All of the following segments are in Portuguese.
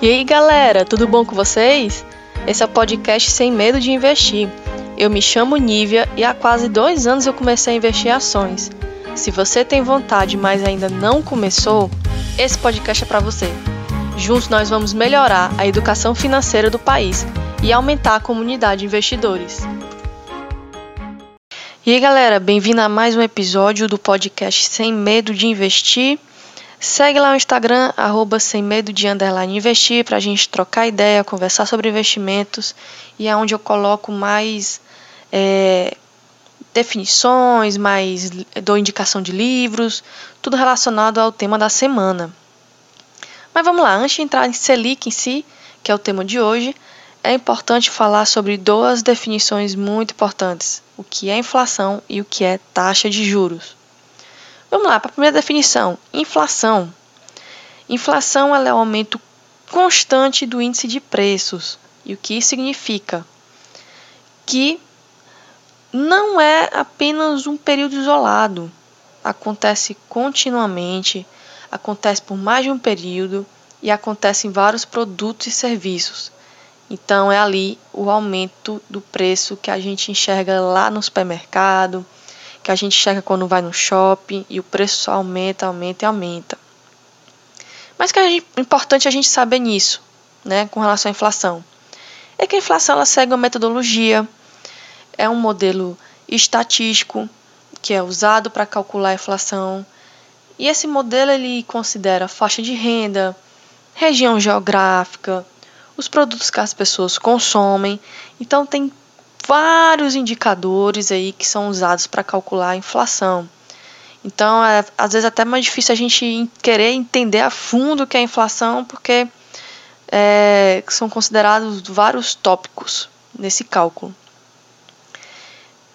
E aí galera, tudo bom com vocês? Esse é o podcast Sem Medo de Investir. Eu me chamo Nívia e há quase dois anos eu comecei a investir em ações. Se você tem vontade, mas ainda não começou, esse podcast é para você. Juntos nós vamos melhorar a educação financeira do país e aumentar a comunidade de investidores. E aí galera, bem-vindo a mais um episódio do podcast Sem Medo de Investir. Segue lá no Instagram, arroba sem medo de underline investir, para a gente trocar ideia, conversar sobre investimentos e é onde eu coloco mais é, definições, mais dou indicação de livros, tudo relacionado ao tema da semana. Mas vamos lá, antes de entrar em Selic em si, que é o tema de hoje, é importante falar sobre duas definições muito importantes: o que é inflação e o que é taxa de juros. Vamos lá, para a primeira definição: inflação. Inflação é o aumento constante do índice de preços. E o que isso significa? Que não é apenas um período isolado, acontece continuamente, acontece por mais de um período e acontece em vários produtos e serviços. Então é ali o aumento do preço que a gente enxerga lá no supermercado, que a gente chega quando vai no shopping e o preço só aumenta, aumenta e aumenta. Mas que é importante a gente saber nisso, né, com relação à inflação, é que a inflação ela segue uma metodologia, é um modelo estatístico que é usado para calcular a inflação. E esse modelo ele considera faixa de renda, região geográfica, os produtos que as pessoas consomem. Então tem vários indicadores aí que são usados para calcular a inflação. Então, é, às vezes até mais difícil a gente querer entender a fundo o que é inflação, porque é, são considerados vários tópicos nesse cálculo.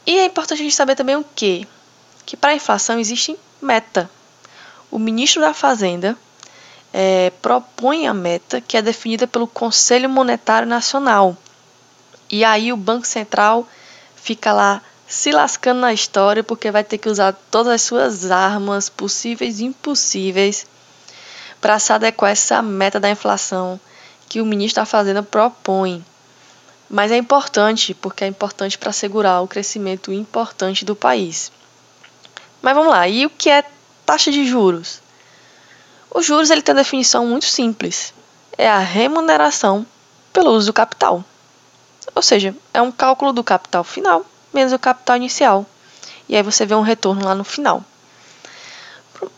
E é importante a gente saber também o que? Que para a inflação existe meta. O ministro da Fazenda é, propõe a meta que é definida pelo Conselho Monetário Nacional, e aí o Banco Central fica lá se lascando na história porque vai ter que usar todas as suas armas possíveis e impossíveis para se adequar a essa meta da inflação que o ministro da Fazenda propõe. Mas é importante, porque é importante para assegurar o crescimento importante do país. Mas vamos lá, e o que é taxa de juros? Os juros ele tem uma definição muito simples. É a remuneração pelo uso do capital. Ou seja, é um cálculo do capital final menos o capital inicial. E aí você vê um retorno lá no final.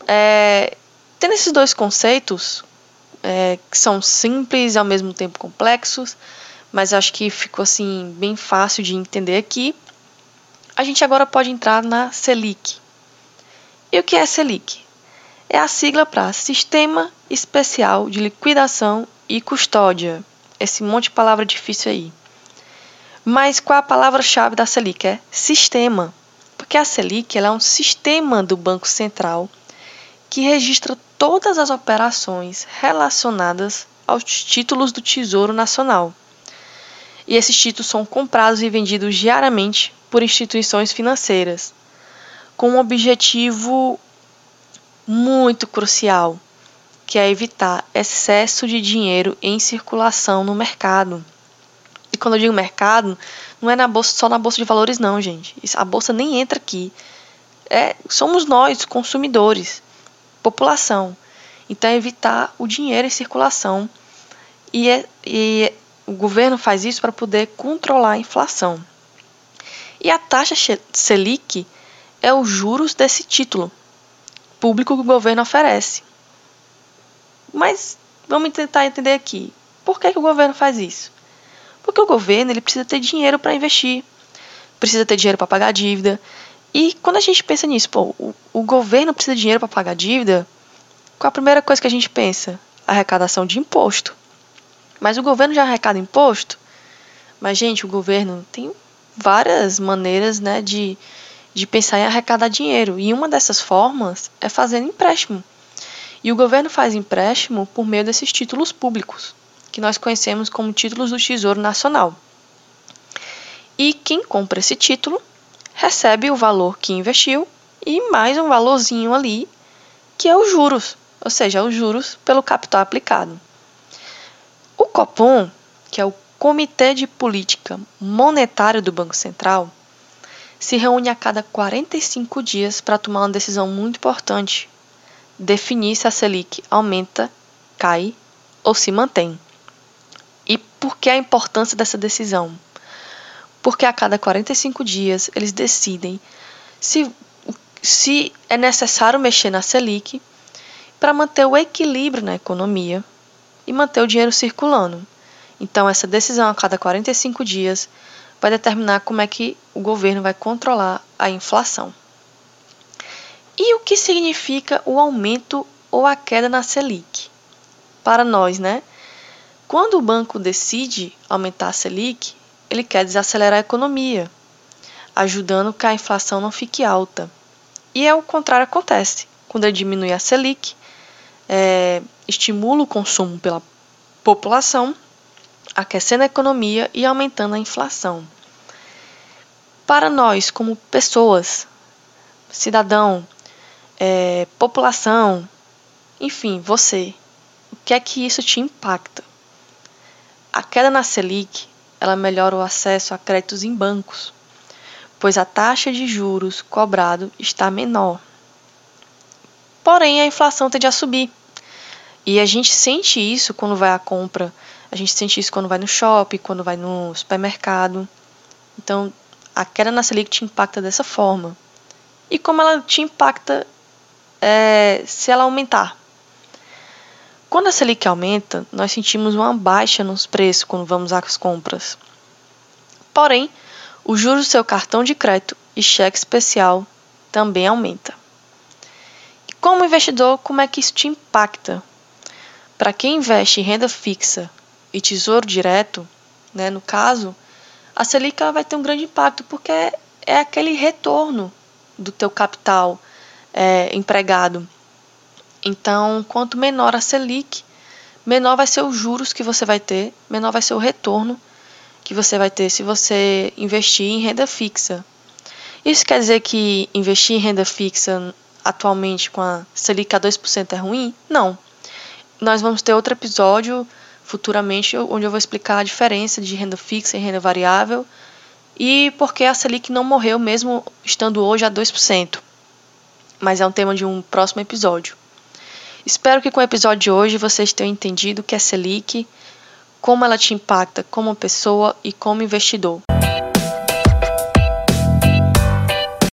É, tendo esses dois conceitos, é, que são simples e ao mesmo tempo complexos, mas acho que ficou assim bem fácil de entender aqui. A gente agora pode entrar na Selic. E o que é Selic? É a sigla para Sistema Especial de Liquidação e Custódia. Esse monte de palavra difícil aí. Mas qual a palavra-chave da Selic? É sistema. Porque a Selic é um sistema do Banco Central que registra todas as operações relacionadas aos títulos do Tesouro Nacional. E esses títulos são comprados e vendidos diariamente por instituições financeiras, com um objetivo muito crucial, que é evitar excesso de dinheiro em circulação no mercado. E quando eu digo mercado, não é na bolsa, só na bolsa de valores, não, gente. A bolsa nem entra aqui. É, somos nós, consumidores, população. Então, é evitar o dinheiro em circulação. E, é, e o governo faz isso para poder controlar a inflação. E a taxa Selic é os juros desse título público que o governo oferece. Mas vamos tentar entender aqui. Por que, que o governo faz isso? Porque o governo ele precisa ter dinheiro para investir, precisa ter dinheiro para pagar a dívida. E quando a gente pensa nisso, pô, o, o governo precisa de dinheiro para pagar a dívida, qual a primeira coisa que a gente pensa? Arrecadação de imposto. Mas o governo já arrecada imposto? Mas, gente, o governo tem várias maneiras né, de, de pensar em arrecadar dinheiro. E uma dessas formas é fazendo empréstimo. E o governo faz empréstimo por meio desses títulos públicos que nós conhecemos como títulos do Tesouro Nacional. E quem compra esse título recebe o valor que investiu e mais um valorzinho ali, que é os juros, ou seja, os juros pelo capital aplicado. O Copom, que é o Comitê de Política Monetária do Banco Central, se reúne a cada 45 dias para tomar uma decisão muito importante: definir se a Selic aumenta, cai ou se mantém. E por que a importância dessa decisão? Porque a cada 45 dias eles decidem se, se é necessário mexer na Selic para manter o equilíbrio na economia e manter o dinheiro circulando. Então, essa decisão a cada 45 dias vai determinar como é que o governo vai controlar a inflação. E o que significa o aumento ou a queda na Selic? Para nós, né? Quando o banco decide aumentar a Selic, ele quer desacelerar a economia, ajudando que a inflação não fique alta. E é o contrário acontece. Quando ele diminui a Selic, é, estimula o consumo pela população, aquecendo a economia e aumentando a inflação. Para nós, como pessoas, cidadão, é, população, enfim, você, o que é que isso te impacta? A queda na Selic, ela melhora o acesso a créditos em bancos, pois a taxa de juros cobrado está menor. Porém, a inflação tende a subir. E a gente sente isso quando vai à compra, a gente sente isso quando vai no shopping, quando vai no supermercado. Então, a queda na Selic te impacta dessa forma. E como ela te impacta é, se ela aumentar? Quando a Selic aumenta, nós sentimos uma baixa nos preços quando vamos às compras. Porém, o juros do seu cartão de crédito e cheque especial também aumenta. E como investidor, como é que isso te impacta? Para quem investe em renda fixa e tesouro direto, né, no caso, a Selic vai ter um grande impacto porque é aquele retorno do teu capital é, empregado então, quanto menor a Selic, menor vai ser os juros que você vai ter, menor vai ser o retorno que você vai ter se você investir em renda fixa. Isso quer dizer que investir em renda fixa atualmente com a Selic a 2% é ruim? Não. Nós vamos ter outro episódio futuramente onde eu vou explicar a diferença de renda fixa e renda variável e por que a Selic não morreu mesmo estando hoje a 2%. Mas é um tema de um próximo episódio. Espero que com o episódio de hoje vocês tenham entendido o que é Selic, como ela te impacta como pessoa e como investidor.